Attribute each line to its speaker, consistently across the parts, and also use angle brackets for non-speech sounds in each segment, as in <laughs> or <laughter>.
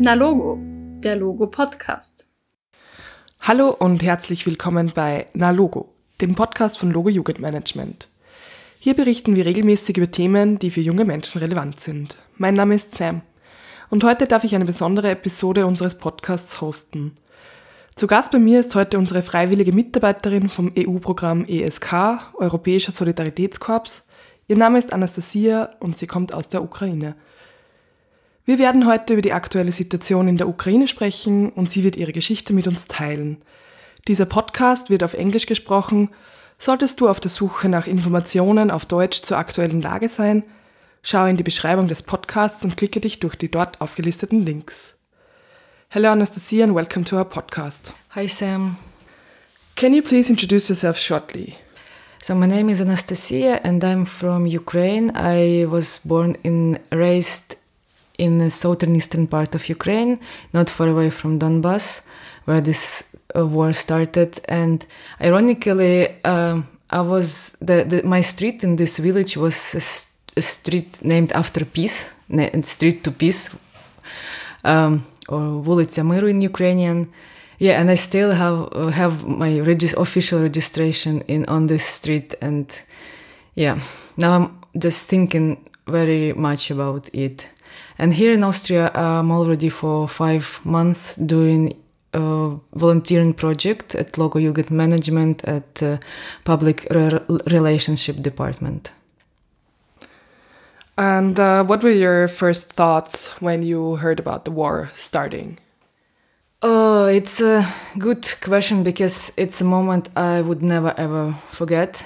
Speaker 1: Na Logo, der Logo Podcast.
Speaker 2: Hallo und herzlich willkommen bei Na Logo, dem Podcast von Logo Jugendmanagement. Hier berichten wir regelmäßig über Themen, die für junge Menschen relevant sind. Mein Name ist Sam und heute darf ich eine besondere Episode unseres Podcasts hosten. Zu Gast bei mir ist heute unsere freiwillige Mitarbeiterin vom EU-Programm ESK, Europäischer Solidaritätskorps. Ihr Name ist Anastasia und sie kommt aus der Ukraine. Wir werden heute über die aktuelle Situation in der Ukraine sprechen und sie wird ihre Geschichte mit uns teilen. Dieser Podcast wird auf Englisch gesprochen. Solltest du auf der Suche nach Informationen auf Deutsch zur aktuellen Lage sein, schau in die Beschreibung des Podcasts und klicke dich durch die dort aufgelisteten Links. Hello Anastasia and welcome to our podcast.
Speaker 3: Hi Sam.
Speaker 2: Can you please introduce yourself shortly?
Speaker 3: So my name is Anastasia and I'm from Ukraine. I was born and raised in the southern eastern part of Ukraine, not far away from Donbass, where this uh, war started. And ironically, um, I was the, the, my street in this village was a, a street named after peace, street to peace, um, or Вулиця Миру in Ukrainian. Yeah, and I still have uh, have my regis- official registration in on this street, and yeah, now I'm just thinking very much about it. And here in Austria, I'm already for five months doing a volunteering project at Logo Jugend Management at uh, Public Re- Relationship Department.
Speaker 2: And uh, what were your first thoughts when you heard about the war starting?
Speaker 3: Oh, it's a good question because it's a moment I would never ever forget.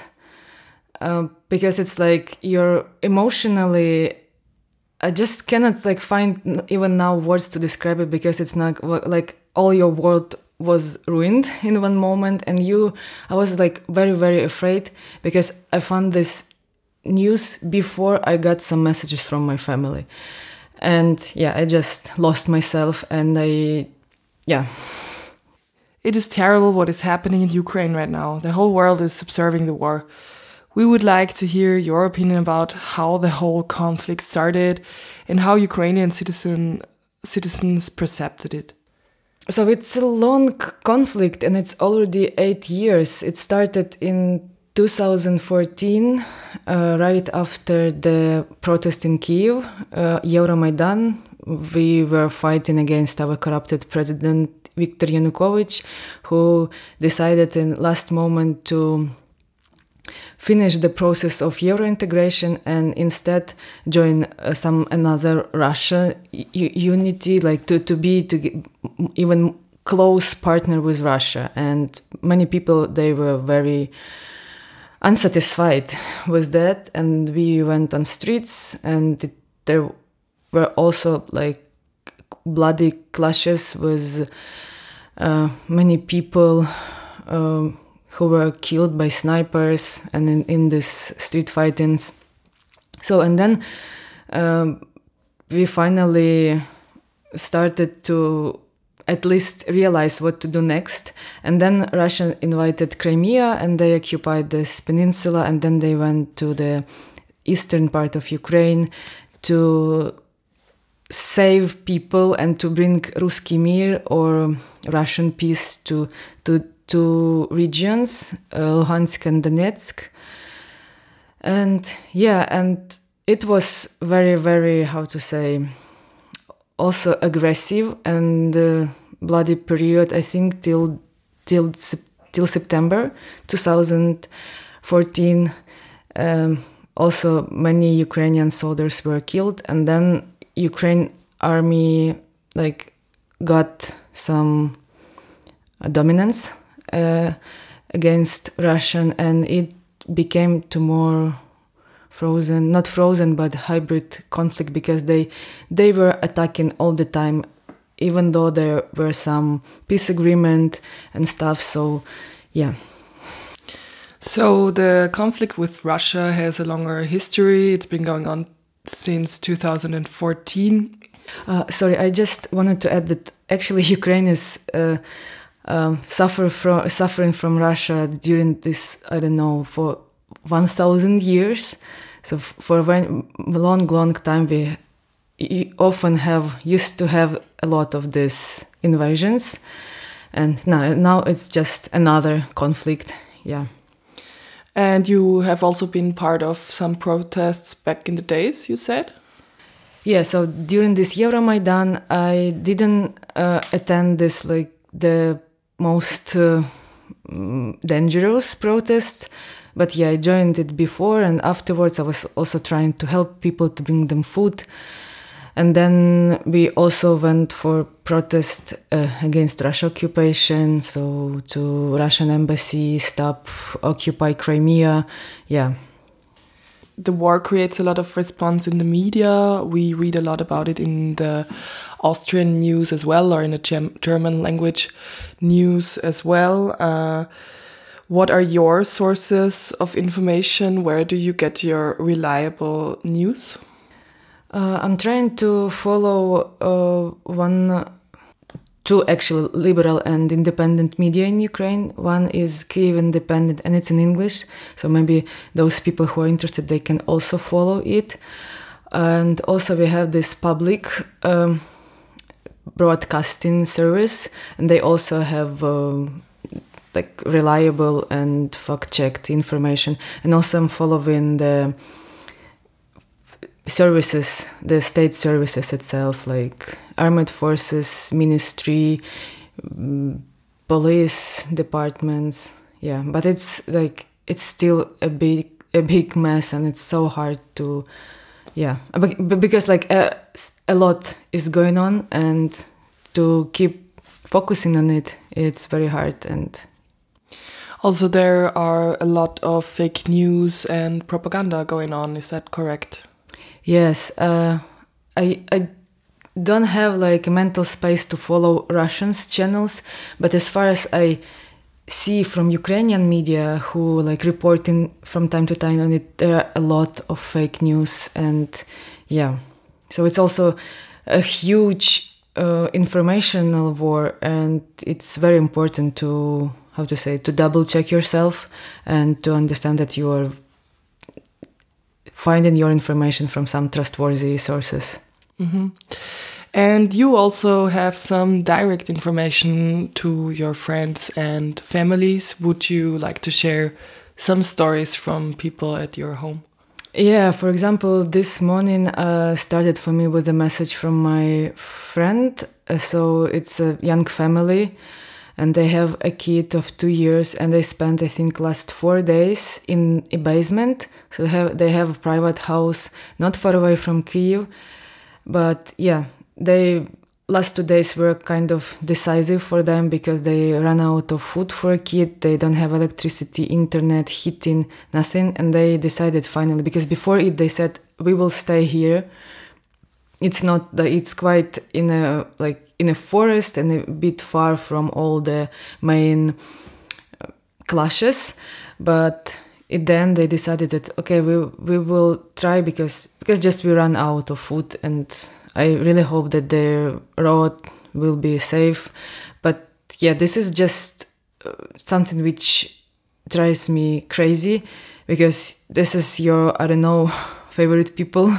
Speaker 3: Uh, because it's like you're emotionally I just cannot like find even now words to describe it because it's not like all your world was ruined in one moment and you I was like very very afraid because I found this news before I got some messages from my family. And yeah, I just lost myself and I yeah.
Speaker 2: It is terrible what is happening in Ukraine right now. The whole world is observing the war. We would like to hear your opinion about how the whole conflict started and how Ukrainian citizen, citizens perceived it.
Speaker 3: So it's a long conflict and it's already eight years. It started in 2014, uh, right after the protest in Kiev, uh, Euromaidan. We were fighting against our corrupted president Viktor Yanukovych, who decided in last moment to finish the process of Euro integration and instead join uh, some another Russia unity, like to, to be to even close partner with Russia. And many people they were very unsatisfied with that, and we went on streets, and it, there were also like bloody clashes with uh, many people. Um, who were killed by snipers and in, in this street fightings. So, and then um, we finally started to at least realize what to do next. And then Russia invited Crimea and they occupied this peninsula and then they went to the eastern part of Ukraine to save people and to bring Ruski Mir or Russian peace to, to two regions, uh, Luhansk and Donetsk. And yeah, and it was very, very, how to say, also aggressive and uh, bloody period, I think, till, till, till September 2014. Um, also, many Ukrainian soldiers were killed, and then Ukraine army like got some dominance against Russian, and it became to more frozen, not frozen, but hybrid conflict because they they were attacking all the time, even though there were some peace agreement and stuff. So, yeah.
Speaker 2: So the conflict with Russia has a longer history. It's been going on since 2014.
Speaker 3: Uh, sorry, I just wanted to add that actually <laughs> Ukraine is. Uh, um, suffer from suffering from Russia during this I don't know for one thousand years. So for a very long, long time, we often have used to have a lot of these invasions, and now now it's just another conflict. Yeah.
Speaker 2: And you have also been part of some protests back in the days. You said.
Speaker 3: Yeah. So during this Euromaidan, I didn't uh, attend this like the most uh, dangerous protest but yeah i joined it before and afterwards i was also trying to help people to bring them food and then we also went for protest uh, against Russia occupation, so to Russian embassy, stop, occupy Crimea, yeah.
Speaker 2: The war creates a lot of response in the media. We read a lot about it in the Austrian news as well, or in the German language news as well. Uh, what are your sources of information? Where do you get your reliable news?
Speaker 3: Uh, I'm trying to follow uh, one, two actually liberal and independent media in Ukraine. One is Kyiv Independent, and it's in English, so maybe those people who are interested they can also follow it. And also we have this public um, broadcasting service, and they also have. Uh, like reliable and fact-checked information and also i'm following the services the state services itself like armed forces ministry mm, police departments yeah but it's like it's still a big a big mess and it's so hard to yeah because like a, a lot is going on and to keep focusing on it it's very hard and
Speaker 2: also, there are a lot of fake news and propaganda going on. Is that correct?
Speaker 3: Yes. Uh, I I don't have like mental space to follow Russians channels, but as far as I see from Ukrainian media who like reporting from time to time on it, there are a lot of fake news and yeah. So it's also a huge uh, informational war, and it's very important to how to say to double check yourself and to understand that you are finding your information from some trustworthy sources.
Speaker 2: Mm-hmm. And you also have some direct information to your friends and families. Would you like to share some stories from people at your home?
Speaker 3: Yeah, for example, this morning uh, started for me with a message from my friend. Uh, so it's a young family and they have a kid of two years and they spent i think last four days in a basement. So they have, they have a private house not far away from kiev but yeah they last two days were kind of decisive for them because they ran out of food for a kid. They don't have electricity internet heating nothing. And they decided finally because before it they said we will stay here it's not that it's quite in a like in a forest and a bit far from all the main uh, clashes but then they decided that okay we we will try because because just we run out of food and i really hope that their road will be safe. But yeah this is just uh, something which drives me crazy because this is your i don't know <laughs> favorite people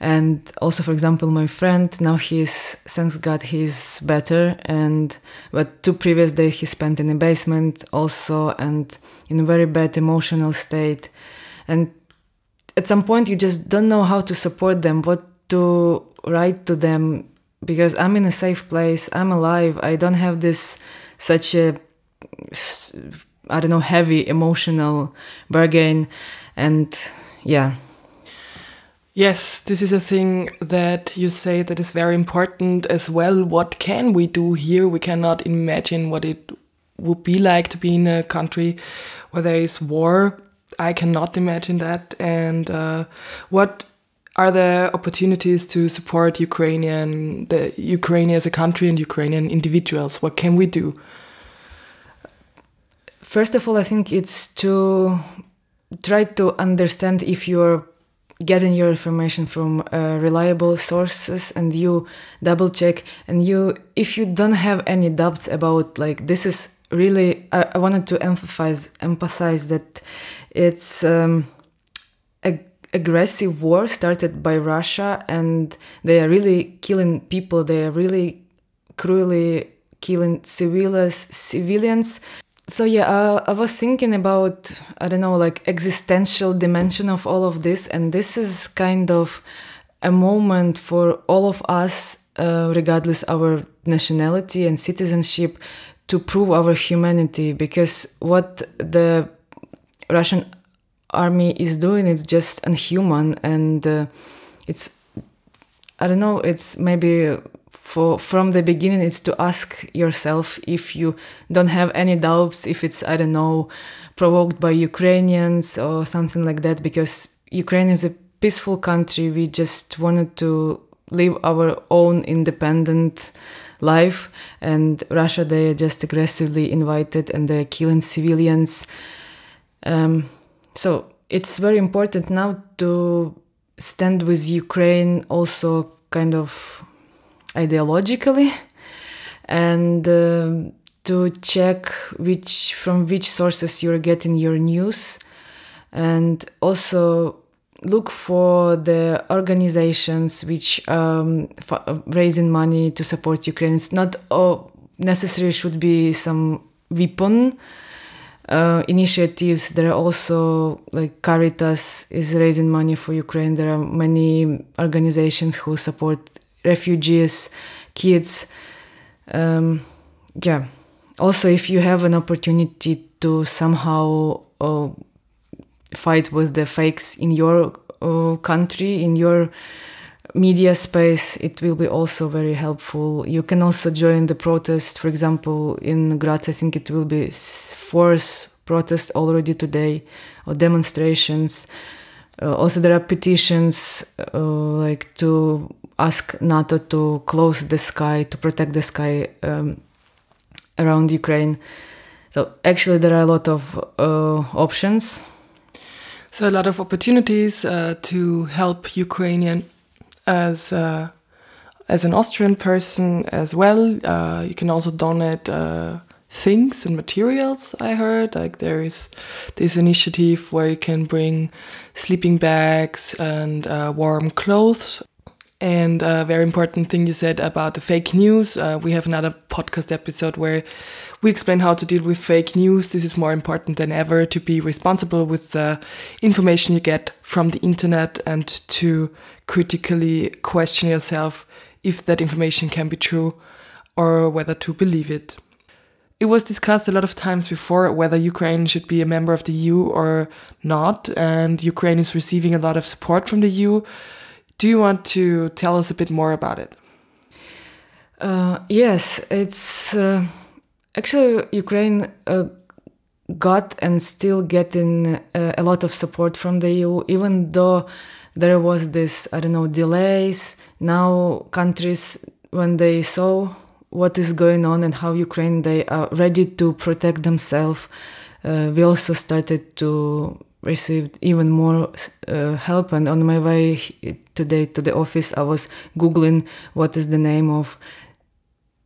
Speaker 3: and also for example my friend now he's thanks god he's better. And but two previous days he spent in a basement also and in a very bad emotional state. And at some point you just don't know how to support them what to write to them because i'm in a safe place i'm alive. I don't have this such a i don't know heavy emotional bargain. And yeah
Speaker 2: Yes, this is a thing that you say that is very important as well. What can we do here? We cannot imagine what it would be like to be in a country where there is war. I cannot imagine that. And uh, what are the opportunities to support Ukrainian, the Ukraine as a country and Ukrainian individuals? What can we do?
Speaker 3: First of all, I think it's to try to understand if you're getting your information from uh, reliable sources and you double check and you if you don't have any doubts about like this is really i, I wanted to emphasize empathize that it's um, a, aggressive war started by Russia, and they are really killing people. They are really cruelly killing civilians. Civilians. So yeah, uh, I was thinking about I don't know like existential dimension of all of this, and this is kind of a moment for all of us, uh, regardless our nationality and citizenship, to prove our humanity. Because what the Russian army is doing is just unhuman, and uh, it's I don't know. It's maybe for from the beginning. It's to ask yourself if you don't have any doubts if it's I don't know provoked by Ukrainians or something like that. Because Ukraine is a peaceful country. We just wanted to live our own independent life, and Russia they are just aggressively invited and they're killing civilians. Um, so it's very important now to stand with Ukraine also kind of ideologically and uh, to check which from which sources you're getting your news and also look for the organizations which um, raising money to support Ukraine. It's not oh, necessarily should be some weapon uh, initiatives. There are also like Caritas is raising money for Ukraine. There are many organizations who support refugees, kids. Um, yeah. Also, if you have an opportunity to somehow uh, fight with the fakes in your uh, country, in your media space, it will be also very helpful. You can also join the protest. For example, in Graz, I think it will be force protest already today or demonstrations. Uh, also, there are petitions uh, like to ask NATO to close the sky to protect the sky um, around Ukraine. So actually, there are a lot of uh, options
Speaker 2: so a lot of opportunities uh, to help Ukrainian as uh, as an Austrian person as well. You can also donate things and materials. I heard like there is this initiative where you can bring sleeping bags and uh, warm clothes. And a very important thing you said about the fake news. Uh, we have another podcast episode where we explain how to deal with fake news. This is more important than ever to be responsible with the information you get from the internet and to critically question yourself if that information can be true or whether to believe it. It was discussed a lot of times before whether Ukraine should be a member of the EU or not, and Ukraine is receiving a lot of support from the EU. Do you want to tell us a bit more about it?
Speaker 3: Uh, yes, it's. Uh Actually, Ukraine uh, got and still getting uh, a lot of support from the EU, even though there was this, I don't know, delays. Now countries, when they saw what is going on and how Ukraine, they are ready to protect themselves. Uh, we also started to receive even more uh, help. And on my way today to the office, I was googling what is the name of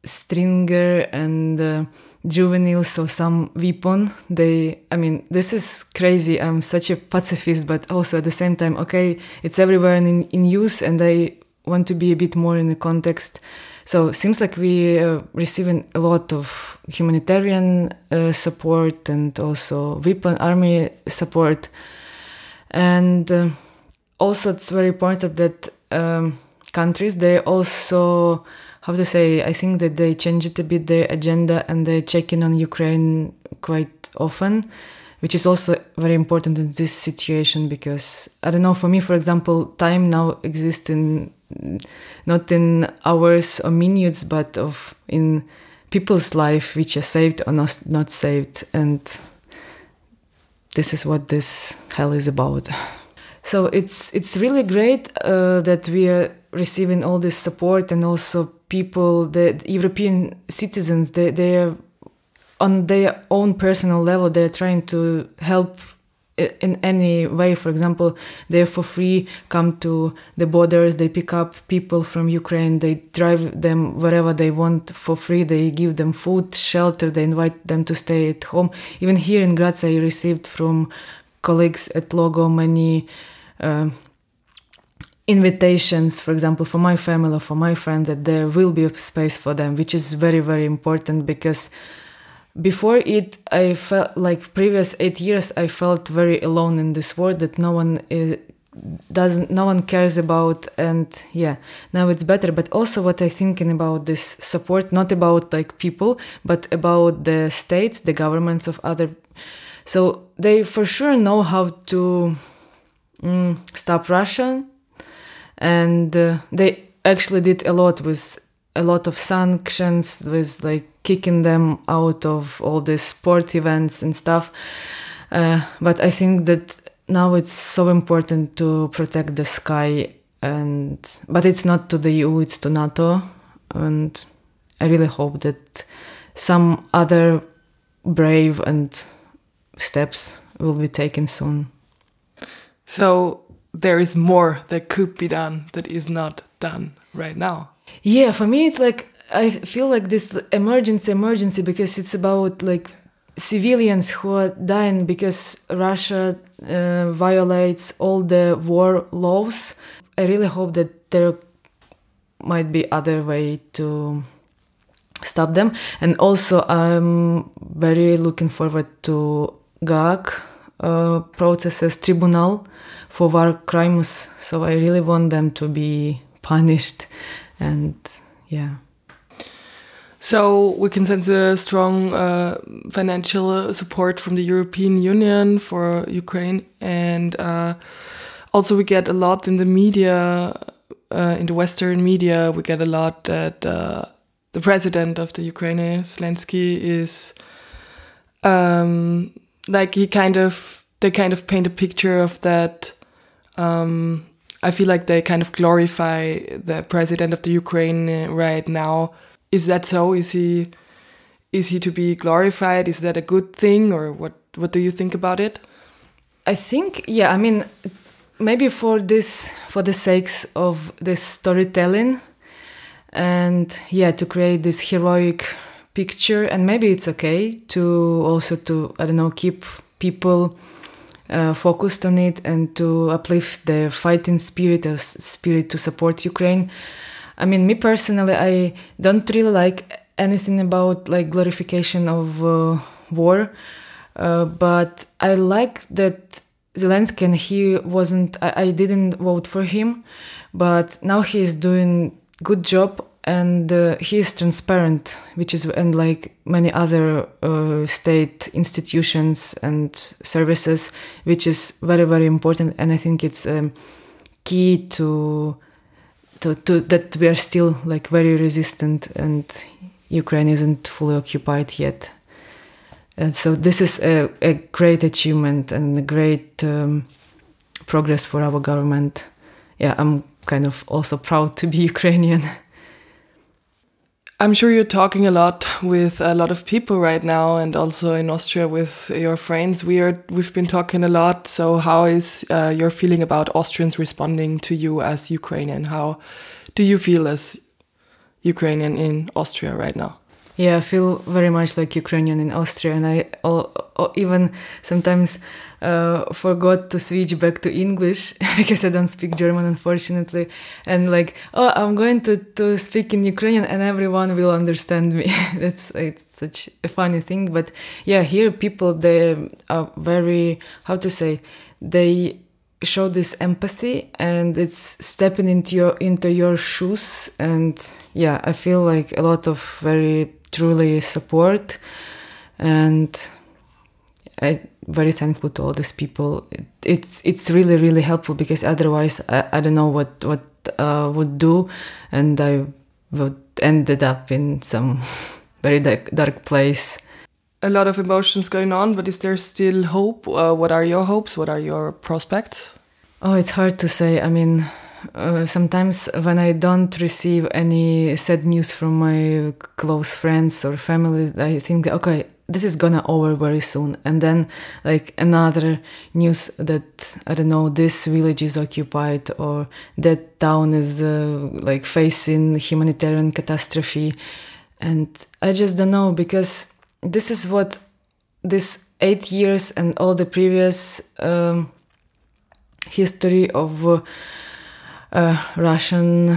Speaker 3: Stinger and uh, Javelins or some weapon they i mean this is crazy i'm such a pacifist but also at the same time okay it's everywhere in, in use and i want to be a bit more in the context so it seems like we are receiving a lot of humanitarian uh, support and also weapon army support. And uh, also it's very important that um, countries they also how to say i think that they changed a bit their agenda and they check in on ukraine quite often which is also very important in this situation because i don't know for me for example time now exists in not in hours or minutes but of in people's life which are saved or not, not saved. And this is what this hell is about. <laughs> So it's it's really great uh, that we are receiving all this support and also people, the, European citizens, they, they're on their own personal level, they're trying to help in any way. For example, they for free come to the borders, they pick up people from Ukraine, they drive them wherever they want for free, they give them food, shelter, they invite them to stay at home. Even here in Graz, I received from colleagues at Logo many uh, invitations, for example, for my family or for my friends, that there will be a space for them, which is very, very important because before it, I felt like previous eight years, I felt very alone in this world that no one is, doesn't no one cares about and yeah now it's better. But also what i thinking about this support not about like people but about the states the governments of other so they for sure know how to mm, stop russian and uh, they actually did a lot with a lot of sanctions with like kicking them out of all these sport events and stuff uh, but i think that now it's so important to protect the sky and but it's not to the EU it's to NATO and I really hope that some other brave and steps will be taken soon.
Speaker 2: So there is more that could be done that is not done right now.
Speaker 3: Yeah, for me it's like I feel like this emergency emergency because it's about like civilians who are dying because Russia uh, violates all the war laws. I really hope that there might be other way to stop them. And also, I'm very looking forward to GAG uh, processes tribunal for war crimes. So I really want them to be punished. And yeah.
Speaker 2: So we can sense a strong uh, financial support from the European Union for Ukraine, and uh, also we get a lot in the media, uh, in the Western media, we get a lot that uh, the president of the Ukraine, Zelensky, is um, like he kind of they kind of paint a picture of that. Um, I feel like they kind of glorify the president of the Ukraine uh, right now is that so? Is he is he to be glorified? Is that a good thing, or what? What do you think about it?
Speaker 3: I think, yeah. I mean, maybe for this, for the sakes of this storytelling, and yeah, to create this heroic picture, and maybe it's okay to also to I don't know keep people uh, focused on it and to uplift their fighting spirit, or spirit to support Ukraine. I mean, me personally, I don't really like anything about like glorification of uh, war, uh, but I like that Zelensky and he wasn't. I, I, didn't vote for him, but now he is doing good job and uh, he is transparent, which is and like many other uh, state institutions and services, which is very very important, and I think it's um, key to to, to, that we are still like very resistant and Ukraine isn't fully occupied yet. And so this is a, a great achievement and a great um, progress for our government. Yeah, I'm kind of also proud to be <laughs> Ukrainian.
Speaker 2: I'm sure you're talking a lot with a lot of people right now, and also in Austria with your friends. We are we've been talking a lot. So, how is uh, your feeling about Austrians responding to you as Ukrainian? How do you feel as Ukrainian in Austria right now?
Speaker 3: Yeah, I feel very much like Ukrainian in Austria, and I even sometimes uh, forgot to switch back to English <laughs> because I don't speak German, unfortunately. And like, oh, I'm going to, to speak in Ukrainian, and everyone will understand me. <laughs> That's it's such a funny thing, but yeah, here people they are very how to say they show this empathy and it's stepping into your into your shoes and yeah i feel like a lot of very truly support and I very thankful to all these people. It, it's it's really really helpful because otherwise I, I don't know what what uh, would do, and I would ended up in some <laughs> very dark, dark place.
Speaker 2: A lot of emotions going on, but is there still hope? Uh, what are your hopes? What are your prospects?
Speaker 3: Oh, it's hard to say. I mean, uh, sometimes when I don't receive any sad news from my close friends or family, I think, okay, this is gonna over very soon. And then, like another news that I don't know, this village is occupied or that town is uh, like facing humanitarian catastrophe, and I just don't know because this is what this eight years and all the previous. Um, history of uh, uh, Russian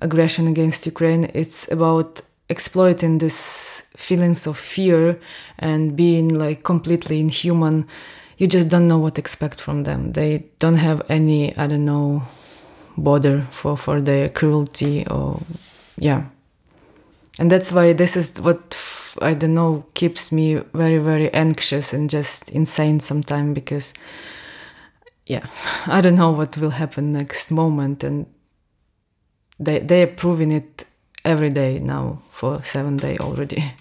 Speaker 3: aggression against Ukraine. It's about exploiting this feelings of fear and being like completely inhuman. You just don't know what to expect from them. They don't have any, I don't know, border for, for their cruelty or, yeah. And that's why this is what, I don't know, keeps me very, very anxious and just insane sometimes because yeah, I don't know what will happen next moment, and they they are proving it every day now for seven day already.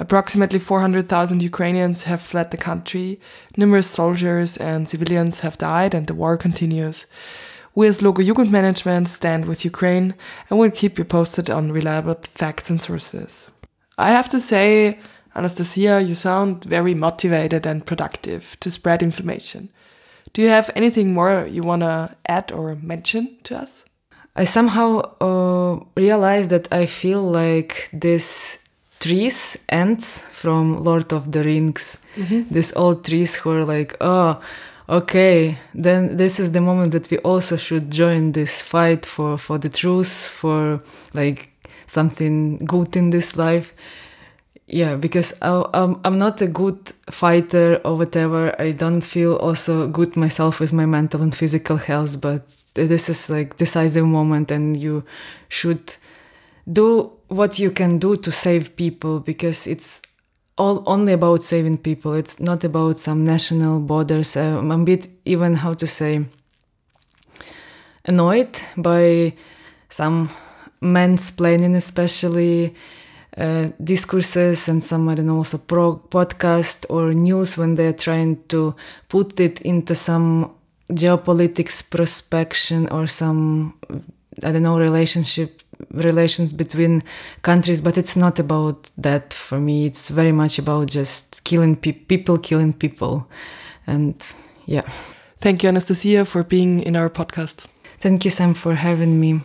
Speaker 2: Approximately 400,000 Ukrainians have fled the country, numerous soldiers and civilians have died, and the war continues. We as Logo Jugendmanagement stand with Ukraine and will keep you posted on reliable facts and sources. I have to say, Anastasia, you sound very motivated and productive to spread information. Do you have anything more you want to add or mention to us?
Speaker 3: I somehow uh, realized that I feel like this trees Ents from Lord of the Rings, mm-hmm. these old trees who are like, oh, okay, then this is the moment that we also should join this fight for for the truth, for like something good in this life yeah because I, I'm, I'm not a good fighter or whatever. I don't feel also good myself with my mental and physical health but this is like decisive moment and you should do what you can do to save people because it's all only about saving people. It's not about some national borders. I'm a bit even how to say annoyed by some mansplaining especially uh, discourses and some I don't know also pro- podcast or news when they're trying to put it into some geopolitics prospection or some I don't know relationship relations between countries but it's not about that for me. It's very much about just killing pe- people killing people. And yeah.
Speaker 2: Thank you anastasia for being in our podcast.
Speaker 3: Thank you sam for having me